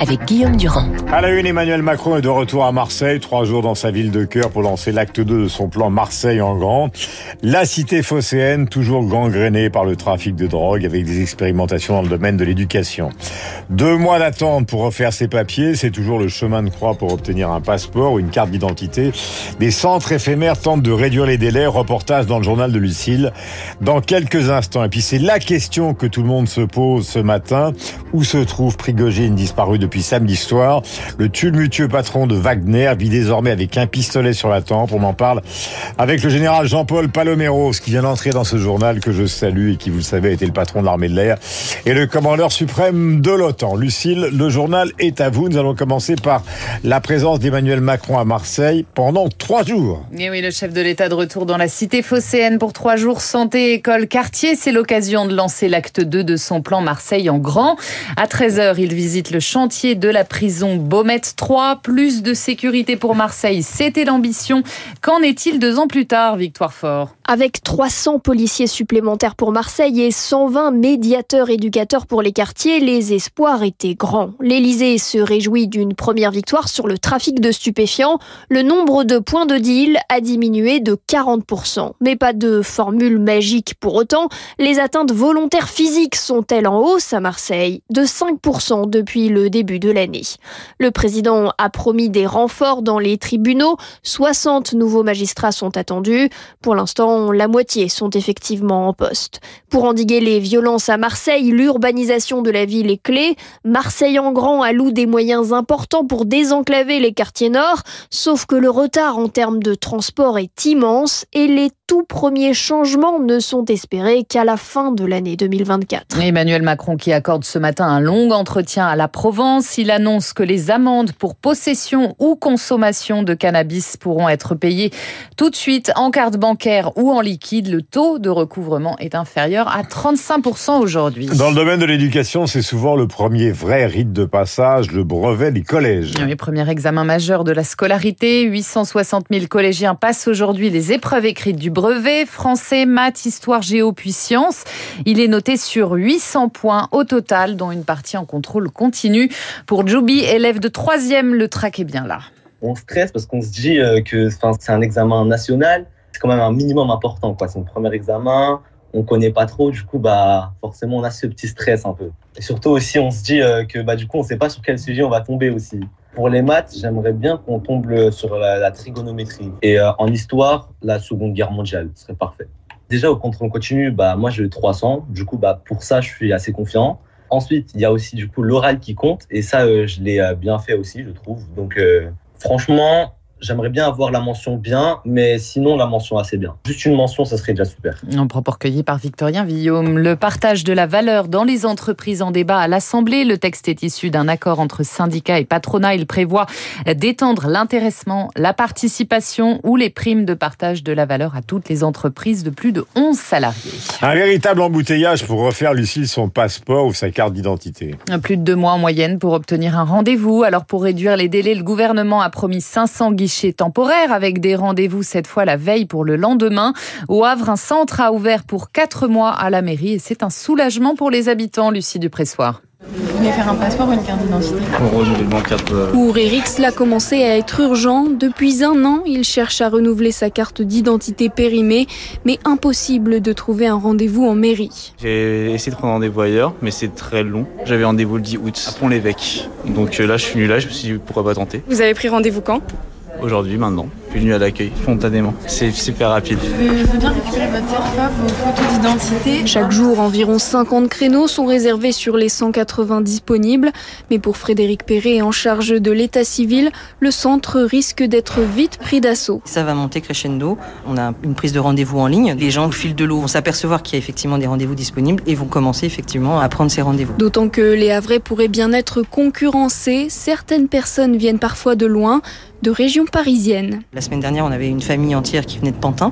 avec Guillaume Durand. À la une, Emmanuel Macron est de retour à Marseille, trois jours dans sa ville de cœur pour lancer l'acte 2 de son plan Marseille en grand. La cité phocéenne, toujours gangrénée par le trafic de drogue avec des expérimentations dans le domaine de l'éducation. Deux mois d'attente pour refaire ses papiers, c'est toujours le chemin de croix pour obtenir un passeport ou une carte d'identité. Des centres éphémères tentent de réduire les délais. Reportage dans le journal de Lucille dans quelques instants. Et puis c'est la question que tout le monde se pose ce matin. Où se trouve Prigogine disparu de depuis samedi soir. Le tumultueux patron de Wagner vit désormais avec un pistolet sur la tempe. On en parle avec le général Jean-Paul Paloméros qui vient d'entrer dans ce journal que je salue et qui, vous le savez, était le patron de l'armée de l'air et le commandeur suprême de l'OTAN. Lucille, le journal est à vous. Nous allons commencer par la présence d'Emmanuel Macron à Marseille pendant trois jours. Et oui, le chef de l'État de retour dans la cité phocéenne pour trois jours. Santé, école, quartier. C'est l'occasion de lancer l'acte 2 de son plan Marseille en grand. À 13h, il visite le chantier de la prison Baumette 3. Plus de sécurité pour Marseille, c'était l'ambition. Qu'en est-il deux ans plus tard, Victoire Fort? Avec 300 policiers supplémentaires pour Marseille et 120 médiateurs éducateurs pour les quartiers, les espoirs étaient grands. L'Élysée se réjouit d'une première victoire sur le trafic de stupéfiants. Le nombre de points de deal a diminué de 40%. Mais pas de formule magique pour autant. Les atteintes volontaires physiques sont-elles en hausse à Marseille De 5% depuis le début de l'année? Le président a promis des renforts dans les tribunaux. 60 nouveaux magistrats sont attendus. Pour l'instant, la moitié sont effectivement en poste. Pour endiguer les violences à Marseille, l'urbanisation de la ville est clé. Marseille en grand alloue des moyens importants pour désenclaver les quartiers nord, sauf que le retard en termes de transport est immense et les tout premiers changements ne sont espérés qu'à la fin de l'année 2024. Emmanuel Macron qui accorde ce matin un long entretien à la Provence. Il annonce que les amendes pour possession ou consommation de cannabis pourront être payées tout de suite en carte bancaire ou en liquide. Le taux de recouvrement est inférieur à 35% aujourd'hui. Dans le domaine de l'éducation, c'est souvent le premier vrai rite de passage, le brevet des collèges. Le premier examen majeur de la scolarité. 860 000 collégiens passent aujourd'hui les épreuves écrites du brevet brevet français, maths, histoire, géo, puis. Il est noté sur 800 points au total, dont une partie en contrôle continu. Pour Joubi, élève de troisième, le track est bien là. On stresse parce qu'on se dit euh, que c'est un examen national. C'est quand même un minimum important. C'est mon premier examen. On connaît pas trop. Du coup, bah, forcément, on a ce petit stress un peu. Et surtout aussi, on se dit euh, que bah, du coup, on sait pas sur quel sujet on va tomber aussi. Pour les maths, j'aimerais bien qu'on tombe sur la, trigonométrie. Et euh, en histoire, la Seconde Guerre mondiale serait parfait. Déjà, au contrôle continu, bah, moi, j'ai eu 300. Du coup, bah, pour ça, je suis assez confiant. Ensuite, il y a aussi du coup l'oral qui compte. Et ça, euh, je l'ai euh, bien fait aussi, je trouve. Donc, franchement, J'aimerais bien avoir la mention bien, mais sinon la mention assez bien. Juste une mention, ça serait déjà super. Un propos recueilli par Victorien Villaume. Le partage de la valeur dans les entreprises en débat à l'Assemblée. Le texte est issu d'un accord entre syndicats et patronat. Il prévoit d'étendre l'intéressement, la participation ou les primes de partage de la valeur à toutes les entreprises de plus de 11 salariés. Un véritable embouteillage pour refaire, Lucille, son passeport ou sa carte d'identité. Plus de deux mois en moyenne pour obtenir un rendez-vous. Alors pour réduire les délais, le gouvernement a promis 500 guichets temporaire avec des rendez-vous cette fois la veille pour le lendemain. Au Havre, un centre a ouvert pour quatre mois à la mairie et c'est un soulagement pour les habitants, Lucie Dupressoir. Vous venez faire un passeport ou une carte d'identité? Pour Eric, cela commençait à être urgent. Depuis un an, il cherche à renouveler sa carte d'identité périmée, mais impossible de trouver un rendez-vous en mairie. J'ai essayé de prendre rendez-vous ailleurs, mais c'est très long. J'avais rendez-vous le 10 août à Pont-l'Évêque. Donc euh, là, je suis venu là, je me suis dit pourquoi pas tenter. Vous avez pris rendez-vous quand? Aujourd'hui, maintenant. Venu à l'accueil, spontanément. C'est super rapide. Je veux bien récupérer votre vos photos d'identité. Chaque jour, environ 50 créneaux sont réservés sur les 180 disponibles. Mais pour Frédéric Perret, en charge de l'état civil, le centre risque d'être vite pris d'assaut. Ça va monter crescendo. On a une prise de rendez-vous en ligne. Les gens, au fil de l'eau, vont s'apercevoir qu'il y a effectivement des rendez-vous disponibles et vont commencer effectivement à prendre ces rendez-vous. D'autant que les Havrais pourraient bien être concurrencés. Certaines personnes viennent parfois de loin de région parisienne. La semaine dernière, on avait une famille entière qui venait de Pantin,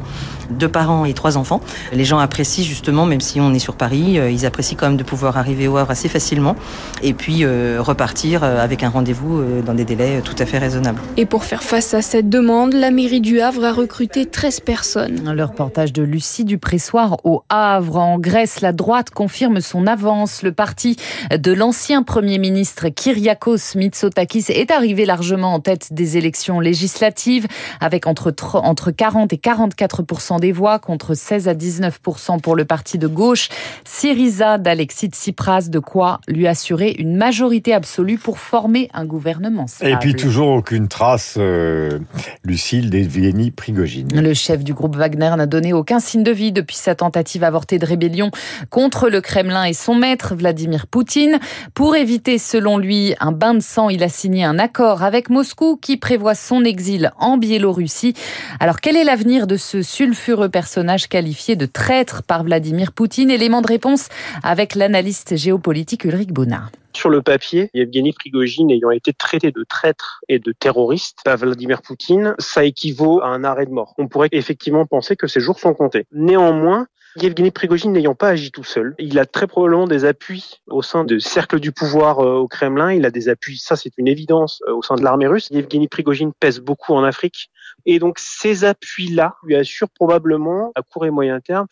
deux parents et trois enfants. Les gens apprécient justement, même si on est sur Paris, euh, ils apprécient quand même de pouvoir arriver au Havre assez facilement et puis euh, repartir euh, avec un rendez-vous dans des délais tout à fait raisonnables. Et pour faire face à cette demande, la mairie du Havre a recruté 13 personnes. Le reportage de Lucie Dupressoir au Havre. En Grèce, la droite confirme son avance. Le parti de l'ancien Premier ministre Kyriakos Mitsotakis est arrivé largement en tête des élections législatives avec entre, entre 40 et 44% des voix contre 16 à 19% pour le parti de gauche Syriza d'Alexis Tsipras, de quoi lui assurer une majorité absolue pour former un gouvernement Et puis toujours aucune trace, euh, Lucille, d'Evgeny Prigogine. Le chef du groupe Wagner n'a donné aucun signe de vie depuis sa tentative avortée de rébellion contre le Kremlin et son maître, Vladimir Poutine. Pour éviter, selon lui, un bain de sang, il a signé un accord avec Moscou qui prévoit son exil en Biélorussie. Alors quel est l'avenir de ce sulfureux personnage qualifié de traître par Vladimir Poutine? Élément de réponse avec l'analyste géopolitique Ulrich Bonnard. Sur le papier, Yevgeny Prigogine ayant été traité de traître et de terroriste par Vladimir Poutine, ça équivaut à un arrêt de mort. On pourrait effectivement penser que ces jours sont comptés. Néanmoins, Yevgeny Prigogine n'ayant pas agi tout seul, il a très probablement des appuis au sein de cercles du pouvoir euh, au Kremlin, il a des appuis, ça c'est une évidence, euh, au sein de l'armée russe. Yevgeny Prigogine pèse beaucoup en Afrique et donc ces appuis-là lui assurent probablement à court et moyen terme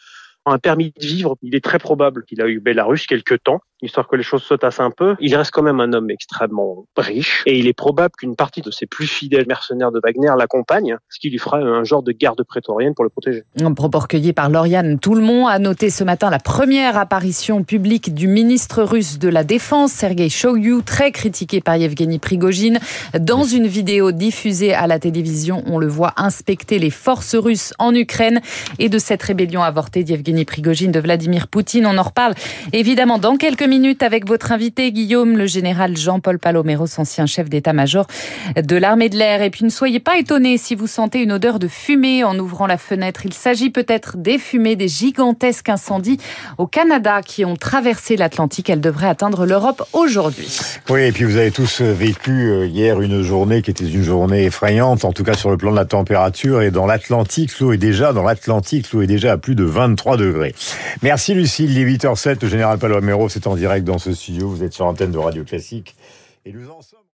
un permis de vivre. Il est très probable qu'il a eu Belarus quelques temps, histoire que les choses se tassent un peu. Il reste quand même un homme extrêmement riche et il est probable qu'une partie de ses plus fidèles mercenaires de Wagner l'accompagne, ce qui lui fera un genre de garde prétorienne pour le protéger. Un propos recueilli par Lauriane Tout-le-Monde a noté ce matin la première apparition publique du ministre russe de la Défense, Sergei Shoigu, très critiqué par Yevgeny Prigogine. Dans une vidéo diffusée à la télévision, on le voit inspecter les forces russes en Ukraine et de cette rébellion avortée d'Yevgeny Prigogine de Vladimir Poutine. On en reparle évidemment dans quelques minutes avec votre invité Guillaume, le général Jean-Paul Paloméros, ancien chef d'état-major de l'armée de l'air. Et puis ne soyez pas étonnés si vous sentez une odeur de fumée en ouvrant la fenêtre. Il s'agit peut-être des fumées des gigantesques incendies au Canada qui ont traversé l'Atlantique. Elles devraient atteindre l'Europe aujourd'hui. Oui, et puis vous avez tous vécu euh, hier une journée qui était une journée effrayante, en tout cas sur le plan de la température. Et dans l'Atlantique, l'eau est déjà, dans l'Atlantique, l'eau est déjà à plus de 23 degrés. Merci Lucille, il est 8h07, le général Palomero c'est en direct dans ce studio, vous êtes sur l'antenne de Radio Classique. Et nous sommes...